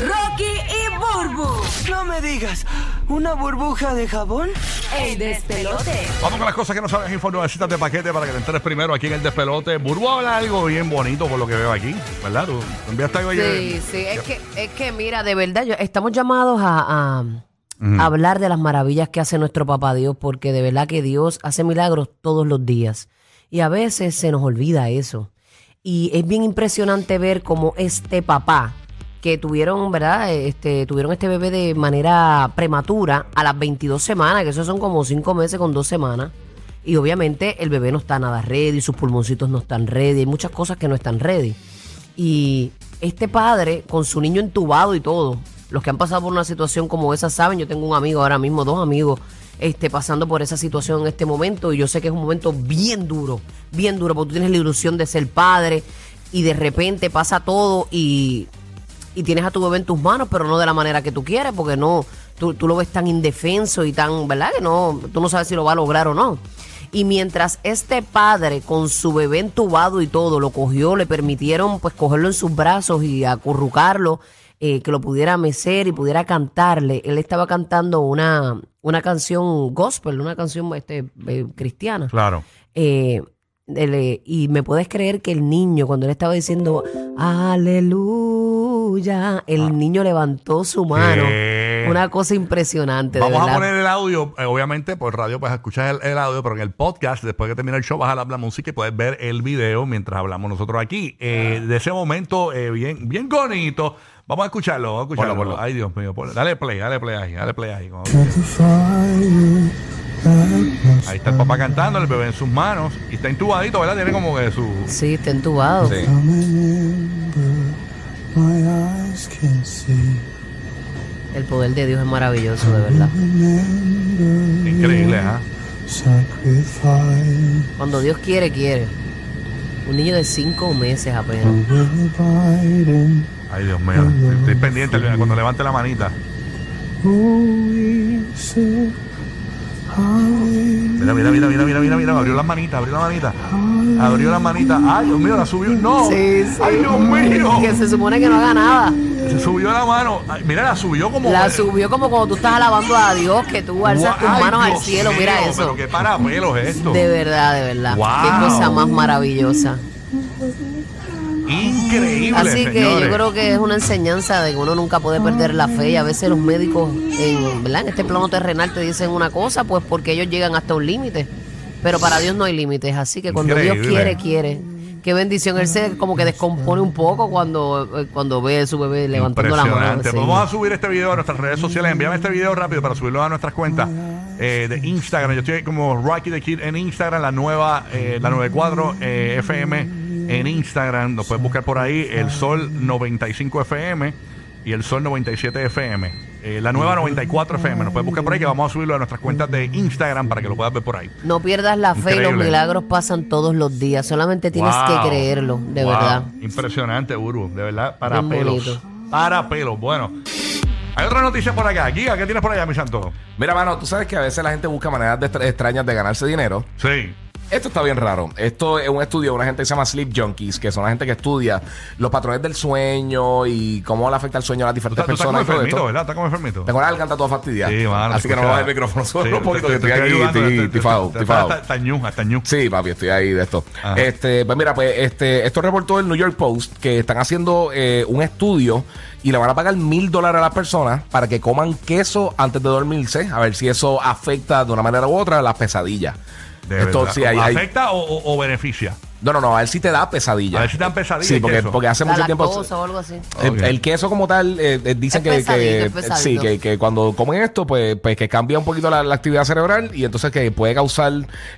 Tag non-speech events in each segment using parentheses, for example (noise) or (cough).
Rocky y Burbu. No me digas, ¿una burbuja de jabón? El despelote. Vamos con las cosas que no sabes info necesitas de paquete para que te enteres primero aquí en el despelote. Burbu habla algo bien bonito por lo que veo aquí, ¿verdad? Tú enviaste algo ayer. Sí, sí, es que, es que mira, de verdad, yo- estamos llamados a, a- a hablar de las maravillas que hace nuestro papá Dios, porque de verdad que Dios hace milagros todos los días. Y a veces se nos olvida eso. Y es bien impresionante ver cómo este papá, que tuvieron, ¿verdad? Este, tuvieron este bebé de manera prematura a las 22 semanas, que eso son como 5 meses con 2 semanas. Y obviamente el bebé no está nada ready, sus pulmoncitos no están ready, hay muchas cosas que no están ready. Y este padre, con su niño entubado y todo, los que han pasado por una situación como esa saben, yo tengo un amigo ahora mismo, dos amigos, este, pasando por esa situación en este momento, y yo sé que es un momento bien duro, bien duro, porque tú tienes la ilusión de ser padre, y de repente pasa todo y, y tienes a tu bebé en tus manos, pero no de la manera que tú quieres, porque no, tú, tú lo ves tan indefenso y tan, ¿verdad? Que no, tú no sabes si lo va a lograr o no. Y mientras este padre con su bebé entubado y todo lo cogió, le permitieron pues cogerlo en sus brazos y acurrucarlo, eh, que lo pudiera mecer y pudiera cantarle. Él estaba cantando una, una canción gospel, una canción este, eh, cristiana. Claro. Eh, él, y me puedes creer que el niño, cuando él estaba diciendo aleluya, el niño levantó su mano. ¿Qué? Una cosa impresionante. de Vamos a poner el audio, eh, obviamente por radio pues escuchas el, el audio, pero en el podcast, después que termine el show, vas a la, la música y puedes ver el video mientras hablamos nosotros aquí. Eh, de ese momento eh, bien, bien bonito. Vamos a escucharlo, vamos a escucharlo. Ponlo, ponlo. Ay, Dios mío, ponlo. dale play, dale play ahí, dale play ahí. Ahí está el papá cantando, el bebé en sus manos y está intubadito, ¿verdad? Tiene como que su... Sí, está entubado. Sí. El poder de Dios es maravilloso, de verdad. Increíble, ¿ah? Cuando Dios quiere, quiere. Un niño de cinco meses apenas. Ay, Dios mío. Estoy pendiente cuando levante la manita. Mira, mira, mira, mira, mira, mira, mira, abrió las manitas, abrió la manita. Abrió las manitas. Ay, Dios mío, la subió. No. Sí, sí. Ay, Dios mío. Que se supone que no haga nada. Se subió la mano. Ay, mira, la subió como. La subió como cuando tú estás alabando a Dios, que tú alzas tus Ay, manos al cielo. mío, Mira Pero eso. qué parapelos es esto. De verdad, de verdad. Wow. Qué cosa más maravillosa. Increíble. Así que señores. yo creo que es una enseñanza de que uno nunca puede perder la fe y a veces los médicos en, ¿verdad? en este plano terrenal te dicen una cosa pues porque ellos llegan hasta un límite, pero para Dios no hay límites, así que cuando Dios quiere, quiere. Qué bendición, él se como que descompone un poco cuando, eh, cuando ve a su bebé levantando la mano. Sí. Pues Vamos a subir este video a nuestras redes sociales. Envíame este video rápido para subirlo a nuestras cuentas eh, de Instagram. Yo estoy como Rocky the Kid en Instagram, la nueva, eh, la 94 eh, FM en Instagram. Nos puedes buscar por ahí, el Sol 95 FM y el Sol 97 FM. Eh, la nueva 94 FM. Nos puedes buscar por ahí que vamos a subirlo a nuestras cuentas de Instagram para que lo puedas ver por ahí. No pierdas la fe, los Increíble. milagros pasan todos los días, solamente tienes Wow. que creerlo, de Wow. verdad. Impresionante, Uru. De verdad, para Bien pelos. bonito. Para pelos. Bueno. Hay otra noticia por acá. Giga, ¿qué tienes por allá, mi santo? Mira, mano, tú sabes que a veces la gente busca maneras de extra- extrañas de ganarse dinero. Sí. Esto está bien raro. Esto es un estudio de una gente que se llama Sleep Junkies, que son la gente que estudia los patrones del sueño y cómo le afecta el sueño a las diferentes estás, tú estás como personas. enfermito. ¿verdad? Estás como enfermito. Tengo la garganta toda fastidiada. Sí, mano. Así que no baja el micrófono solo un poquito, que estoy aquí, estoy tifado, tifado. hasta ñu. Sí, papi, estoy ahí de esto. Este, pues mira, pues este, esto reportó el New York Post que están haciendo eh, un estudio y le van a pagar mil dólares a las personas para que coman queso antes de dormirse, a ver si eso afecta de una manera u otra las pesadillas. De esto verdad. ¿Afecta o, o- o beneficia? No, no, no, a ver si te da pesadillas. A ver si te dan pesadillas Sí, el porque, porque hace La mucho tiempo. lactosa o algo así. El, Ok. el queso como tal, eh, eh, dicen Es que, pesadito, que- es pesadito. sí, que, que cuando comen esto, pues, pues que cambia un poquito la, la actividad cerebral y entonces que puede causar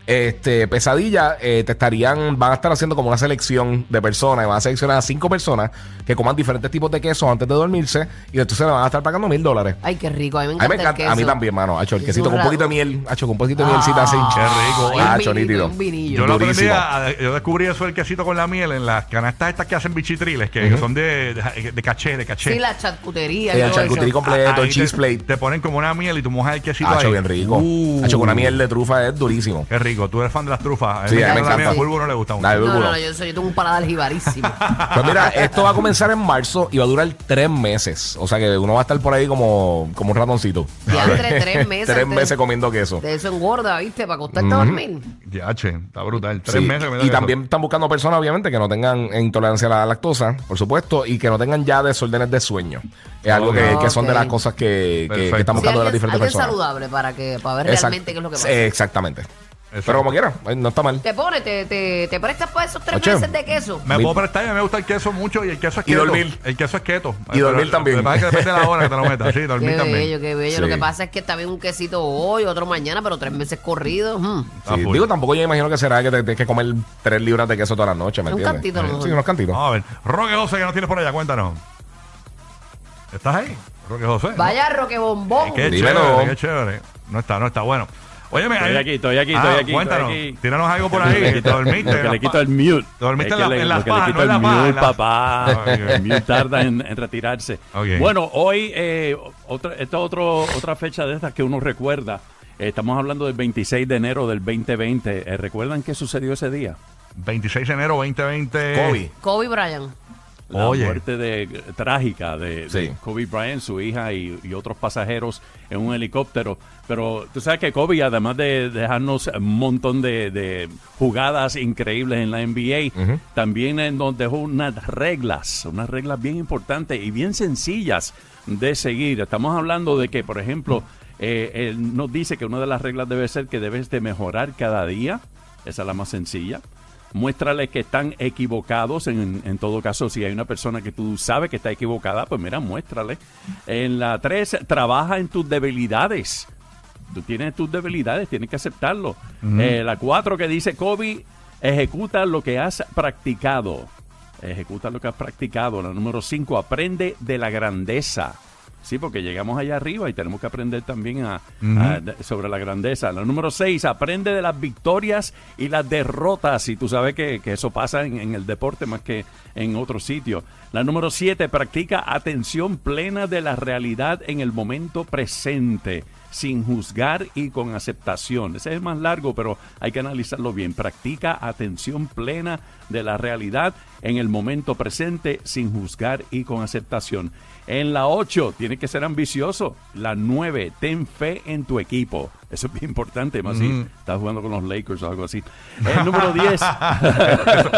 este pesadilla, eh, te estarían, van a estar haciendo como una selección de personas, y van a seleccionar a cinco personas que coman diferentes tipos de queso antes de dormirse y entonces le van a estar pagando mil dólares. Ay, qué rico. A mí me A encanta, mí me encanta, el a mí queso. también, mano. Hacho, el Es quesito un con un poquito de miel, hacho, con un poquito de mielcita así. Qué rico. Ay, Hacho, un vinito, nítido. un vinillo. Yo lo aprendí Durísimo. a- yo descubrí descubrí eso del quesito con la miel en las canastas estas que hacen bichitriles, que, que son de, de, de caché, de caché. Sí, la charcutería. Sí, y el todo eso. charcutería completo, Ahí el cheese te, plate. te ponen como una miel y tú mojas el quesito Hacho ahí. bien rico. Uh, Hacho con una miel de trufa es durísimo. Qué rico. Tú eres fan de las trufas. Sí, a mí me encanta. A Bulbo no le gusta mucho. No, Bulbo. no, no, yo, soy, yo tengo un paladar jibarísimo. (laughs) Pues mira, esto va a comenzar en marzo y va a durar tres meses. O sea que uno va a estar por ahí como, como un ratoncito. Ya entre tres (laughs) meses. tres meses comiendo queso. De eso engorda, ¿viste? Para acostarte a dormir. Ya, che, está brutal. Tres Sí, meses. que me dan Y eso. también están buscando personas, obviamente, que no tengan intolerancia a la lactosa, por supuesto, y que no tengan ya desórdenes de sueño. Es algo que, que son de las cosas que, que- que están Sí, buscando las alguien, diferentes alguien personas. saludable para, que, para ver Exact- realmente qué es lo que pasa. Sí, exactamente. Exacto. Pero como quiera, eh, no está mal. Te pone, te, te, te prestas para esos tres Oye, meses de queso. Me puedo prestar y a mí me gusta el queso mucho y el queso es Y keto. dormir. El queso es keto. Y dormir también. Lo que pasa es que depende de la hora que te lo (laughs) metas. Sí, dormir Qué también. bello, qué bello. Lo Sí. que pasa es que también un quesito hoy, otro mañana, pero tres meses corridos. mm. Está Sí, full. digo, tampoco yo imagino que será que te tienes que comer tres libras de queso toda la noche, ¿me Un entiendes? cantito, a lo Sí, mejor. unos cantitos. Vamos a ver. Roque José, que nos tienes por allá? Cuéntanos. ¿Estás ahí? Roque José. Vaya Roque Bombón. Qué Dímelo. chévere, qué chévere. No está, no está. Bueno. Oye, Estoy aquí, estoy aquí, estoy aquí, Cuéntanos. estoy aquí. Tíranos algo por ahí. Te dormiste. Lo que le quito el mute. Te dormiste Es en la- que le- en las que pajas, quito no en el la paja, mute, en la- papá. El mute tarda en, en retirarse. Ok. Bueno, hoy, eh, otra, esta es otro, otra fecha de estas que uno recuerda. Eh, estamos hablando del 26 de enero del 2020. Eh, ¿Recuerdan qué sucedió ese día? 26 de enero 2020. Kobe. Kobe Bryant. La Oye. muerte de, trágica de. Kobe Bryant, su hija y, y otros pasajeros en un helicóptero. Pero tú sabes que Kobe, además de dejarnos un montón de, de jugadas increíbles en la NBA, Ujú. también eh, nos dejó unas reglas, unas reglas bien importantes y bien sencillas de seguir. Estamos hablando de que, por ejemplo, eh, él nos dice que una de las reglas debe ser que debes de mejorar cada día. Esa es la más sencilla. Muéstrale que están equivocados. En, en todo caso, si hay una persona que tú sabes que está equivocada, pues mira, muéstrale. En la 3, trabaja en tus debilidades. Tú tienes tus debilidades, tienes que aceptarlo. Eh, la 4 que dice, Kobe, ejecuta lo que has practicado. Ejecuta lo que has practicado. La número 5, aprende de la grandeza. Sí, porque llegamos allá arriba y tenemos que aprender también a, sobre la grandeza. La número 6, aprende de las victorias y las derrotas. Y tú sabes que, que eso pasa en, en el deporte más que en otros sitios. La número 7, practica atención plena de la realidad en el momento presente, sin juzgar y con aceptación. Ese es más largo, pero hay que analizarlo bien. Practica atención plena de la realidad en el momento presente, sin juzgar y con aceptación. En la 8, tiene que ser ambicioso. La 9, ten fe en tu equipo. Eso es bien importante, más si estás jugando con los Lakers o algo así. El número (laughs) 10. eso,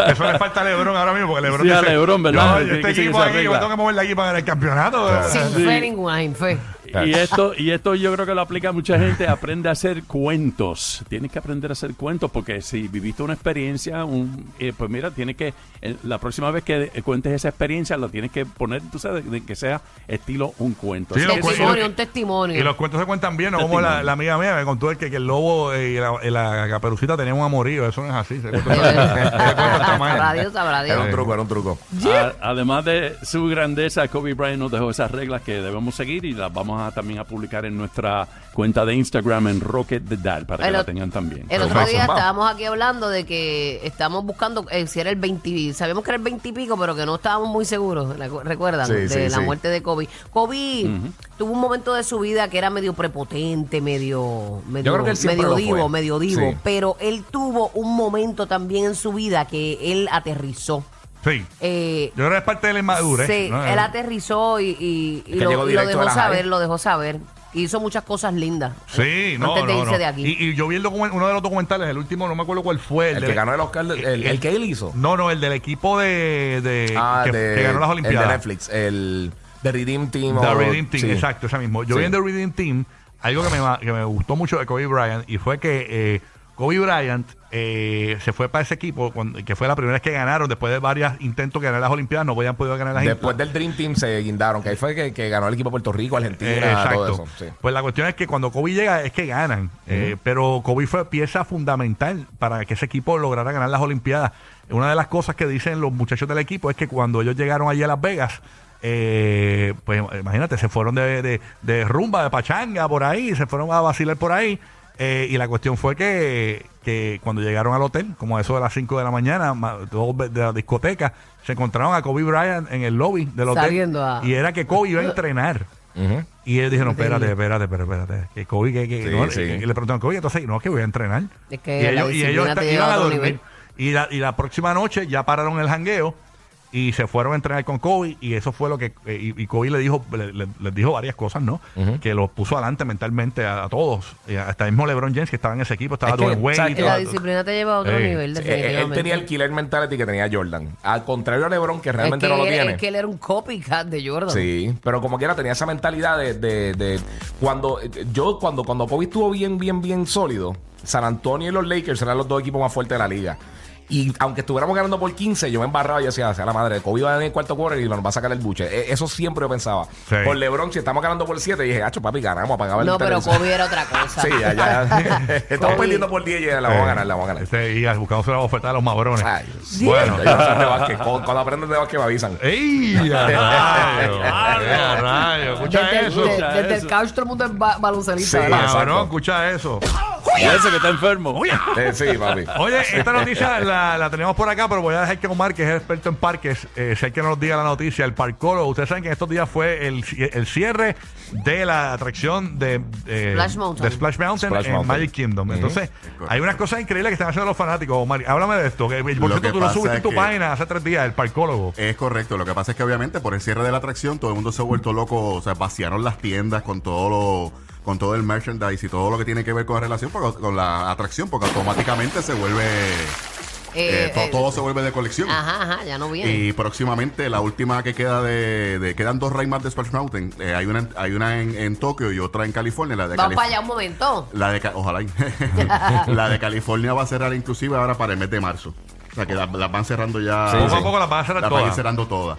eso le falta a Lebron ahora mismo, porque Lebron Sí, a dice, LeBron, ¿verdad? Yo, este equipo aquí, yo tengo que mover la equipo en el campeonato. Sin Sí. fe ninguna, sin fe. Y esto, y esto yo creo que lo aplica a mucha gente. Aprende a hacer cuentos. Tienes que aprender a hacer cuentos porque si viviste una experiencia, un, eh, pues mira, tienes que, eh, la próxima vez que eh, cuentes esa experiencia, la tienes que poner, tú sabes, de que sea estilo un cuento. Sí, eso- Testimonio, un testimonio. Y los cuentos se cuentan bien, no como la, amiga mía me contó el que, que el lobo y la, y la caperucita tenían un amorío. Eso no es así. Se. (laughs) Sabrá Dios, sabrá Dios. Era un truco, era un truco. A- además de su grandeza, Kobe Bryant nos dejó esas reglas que debemos seguir y las vamos a también a publicar en nuestra cuenta de Instagram en Rocket the Dad para que la tengan también. El otro día vamos. estábamos aquí hablando de que estamos buscando eh, si era el 20, sabíamos que era el 20 y pico, pero que no estábamos muy seguros, recu- ¿recuerdan? Sí, de sí, la sí. muerte de Kobe. Kobe tuvo un momento de su vida que era medio prepotente, medio, medio, medio divo, medio divo, Sí. pero él tuvo un momento también en su vida que él aterrizó. Sí. Eh, Yo creo que es parte de la inmadurez. Sí, ¿no? él aterrizó y, y- y que lo, llegó y lo directo dejó la saber, lo dejó saber. Hizo muchas cosas lindas. Sí, no, antes de no, irse no. de aquí. Y, y yo vi el document- uno de los documentales, el último, no me acuerdo cuál fue. El de- que ganó el Oscar, el, el, el que él hizo. No, no, el del equipo de, de Ah, que, de, que ganó las El Olimpiadas. de Netflix, el The Redeem Team. The o- Redeem Team, sí. exacto, ese mismo. Yo Sí. vi en The Redeem Team algo que me, ma- que me gustó mucho de Kobe Bryant y fue que eh, Kobe Bryant eh, se fue para ese equipo, cuando- que fue la primera vez que ganaron, después de varios intentos de ganar las Olimpiadas, no habían podido ganar las Después del Dream Team se guindaron, que ahí fue que, que ganó el equipo de Puerto Rico, Argentina, Eh, exacto. todo eso. Sí. Pues la cuestión es que cuando Kobe llega es que ganan. Eh, pero Kobe fue pieza fundamental para que ese equipo lograra ganar las Olimpiadas. Una de las cosas que dicen los muchachos del equipo es que cuando ellos llegaron allí a Las Vegas, eh, pues imagínate, se fueron de, de- de rumba, de pachanga por ahí, se fueron a vacilar por ahí. Eh, y la cuestión fue que, que cuando llegaron al hotel, como a eso de las 5 de la mañana, ma- todos de la discoteca, se encontraron a Kobe Bryant en el lobby del hotel. Saliendo a- Y era que Kobe iba a entrenar. Y ellos dijeron, espérate, espérate, espérate, espérate. Que Kobe, que, que Sí, no, sí. y- y le preguntaron, Kobe, entonces, no, que voy a entrenar. Es que y ellos, y ellos iban a dormir. Y la, y la próxima noche ya pararon el jangueo y se fueron a entrenar con Kobe. Y eso fue lo que. eh, y, y Kobe le dijo, le- le- les dijo varias cosas, ¿no? Que los puso adelante mentalmente a, a todos. Y hasta el mismo LeBron James, que estaba en ese equipo, estaba Es que, Dwayne todo- La disciplina te lleva a otro nivel, Eh, él tenía el killer mentality que tenía Jordan. Al contrario a LeBron, que es realmente que no lo él, tiene. es que él era un copycat de Jordan. Sí, pero como quiera tenía esa mentalidad de, de- de- cuando eh, yo cuando cuando Kobe estuvo bien bien bien sólido, San Antonio y los Lakers eran los dos equipos más fuertes de la liga. Y aunque estuviéramos ganando por 15, yo me embarraba y yo decía, sea la madre, Kobe va en el cuarto quarter y nos va a sacar el buche. E- Eso siempre yo pensaba. Sí. Por LeBron, si estamos ganando por 7, dije, hacho, papi, ganamos, apagaba el No, pero televisor". Kobe era otra cosa. Sí, ya, ya. (laughs) Estamos Kobe. perdiendo por 10 y ya la vamos a ganar, la vamos a ganar. Este, y buscándose la bofetada de los mabrones. Ay, bueno. Yo no sé de básquet. Cuando, cuando aprenden de básquet me avisan. ¡Ey! a (laughs) rayo! ¡A rayo! Escucha Desde, eso. de- desde eso. el couch todo el mundo es ba- baloncelista, Sí. Cabrón, escucha eso. Y ese que está enfermo. Eh, sí, papi. Oye, esta noticia la, la tenemos por acá, pero voy a dejar que Omar, que es experto en parques, eh, sé que nos diga la noticia. El parcólogo, ustedes saben que estos días fue el, el cierre de la atracción de, eh, Splash Mountain. de Splash Mountain Splash en Mountain. Magic Kingdom. Entonces, hay unas cosas increíbles que están haciendo los fanáticos. Omar, háblame de esto. Que, por Lo cierto, que tú lo pasa subiste en es tu que- página hace tres días, el parcólogo. Es correcto, lo que pasa es que obviamente por el cierre de la atracción todo el mundo se ha vuelto loco, o sea, vaciaron las tiendas con todo lo con todo el merchandise y todo lo que tiene que ver con la relación porque- con la atracción porque automáticamente se vuelve Eh, eh, to- eh, todo se vuelve de colección. Ajá, ajá, ya no viene. Y próximamente la última que queda de, de- quedan dos más de Splash Mountain. Eh, hay una hay una en, en Tokio y otra en California, la de Vamos Calif- para allá un momento. la de ojalá. (laughs) la de California va a cerrar inclusive ahora para el mes de marzo. O sea que las van cerrando ya. Sí, Poco a poco las van a cerrar Las van a ir cerrando todas.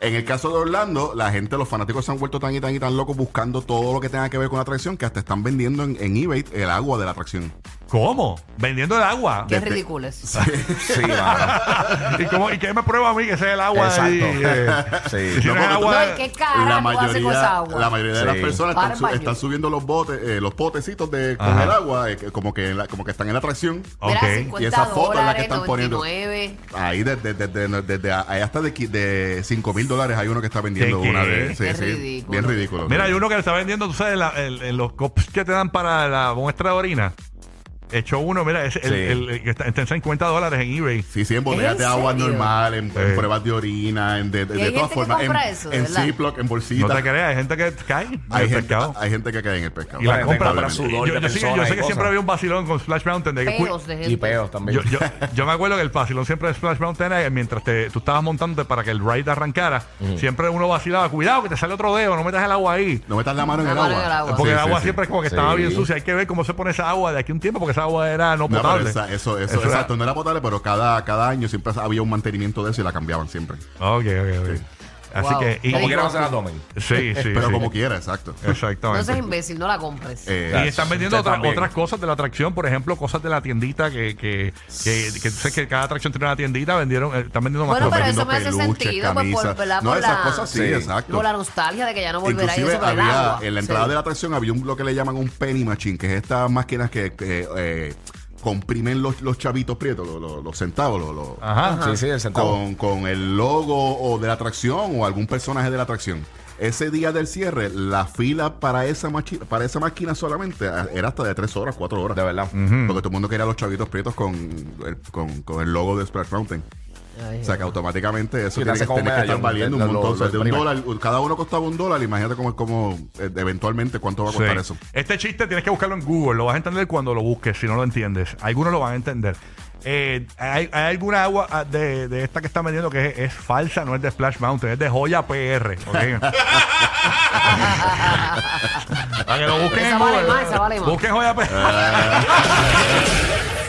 En el caso de Orlando, la gente, los fanáticos se han vuelto tan y tan y tan locos buscando todo lo que tenga que ver con la atracción que hasta están vendiendo en, en eBay el agua de la atracción. ¿Cómo? Vendiendo el agua. Qué Desde- ridículo es. (laughs) Sí, mano. (laughs) ¿Y, cómo, ¿Y qué me prueba a mí que ese es el agua? Exacto. ahí, eh? Sí. Si No, es agua. No, ¿y qué carajo la hace con esa mayoría, agua? la mayoría de Sí. las personas Para están, el su- baño. están subiendo los botes, eh, los potecitos de, con Ajá. el agua, eh, que- como, que en la- como que están en la atracción. Mira, Ok. 50 Y esa foto es la que están poniendo. 99. Ahí desde, desde, desde, ahí hasta de, qui- de 5 mil dólares hay uno que está vendiendo ¿Qué, qué? una de sí, Qué sí, ridículo. bien ridículo. Mira, hay uno que le está vendiendo, tú sabes, la- el- el- los cops que te dan para la muestra de orina. Hecho uno, mira, es el, Sí. el- el que está, está en 50 dólares en eBay. Sí, sí, en botellas ¿En de agua serio? normal, en, en Eh. pruebas de orina, en de, de, Y de hay todas que formas, compra en, eso, de en verdad. Ziploc, en No bolsitas. te creas, hay gente que cae en hay, el gente, pescado. hay gente que cae en el pescado. Y la compra. compra Yo, sudor de yo sé, que- yo personas sé y que siempre cosas. había un vacilón con Splash Mountain. De que cu- Peos de gente. Y peos también. yo, yo, (laughs) yo me acuerdo que el vacilón siempre de Splash Mountain era que mientras te, tú estabas montándote para que el ride arrancara, siempre uno vacilaba, cuidado que te sale otro dedo, no metas el agua ahí. No metas la mano en La el mano agua. en el agua. Porque Sí, el agua sí, siempre es como que Sí. estaba bien sucia. Hay que ver cómo se pone esa agua de aquí a un tiempo, porque esa agua era no No, potable. esa- eso, eso, Eso era- exacto, no era potable, pero cada, cada año siempre había un mantenimiento de eso y la cambiaban siempre. Ok, ok, ok. Así Wow. que. y- Como Digo, quiera la tomen. sí, (laughs) sí. pero sí. como quiera, exacto. No Exactamente. seas imbécil, no la compres. Eh, Y están vendiendo otra- también. otras cosas de la atracción, por ejemplo, cosas de la tiendita que, que, que, que tú sabes que cada atracción tiene una tiendita, vendieron, eh, están vendiendo más Bueno, cosas. pero eso vendiendo me hace peluches, sentido, pues, por- camisas. ¿verdad? No, Por esas la- cosas sí, Sí. exacto. Por la nostalgia de que ya no volverá Inclusive eso con el había agua. en la entrada Sí. de la atracción había un, lo que le llaman un penny machine, que es estas máquinas que, que, eh, comprimen los, los chavitos prietos, los, los- los centavos, los, los- Ajá. Sí, sí, el centavo. con, con el logo o de la atracción o algún personaje de la atracción. Ese día del cierre, la fila para esa, machi- para esa máquina solamente eh, era hasta de tres horas, cuatro horas. De verdad. Porque todo el mundo quería los chavitos prietos con el, con, con el logo de Splash Mountain. Ay, O sea que automáticamente eso tiene que, como tiene que estar valiendo un lo- montón. O sea, de un dólar, cada uno costaba un dólar. Imagínate cómo, cómo eh, eventualmente cuánto va a costar Sí. eso. Este chiste tienes que buscarlo en Google, lo vas a entender cuando lo busques, si no lo entiendes. Algunos lo van a entender. Eh, hay, hay alguna agua ah, de, de esta que están vendiendo que es, es falsa, no es de Splash Mountain, es de Joya PR. ¿ok? (laughs) Para que lo busquen Esa en vale Google. más, esa vale más. Busquen Joya PR.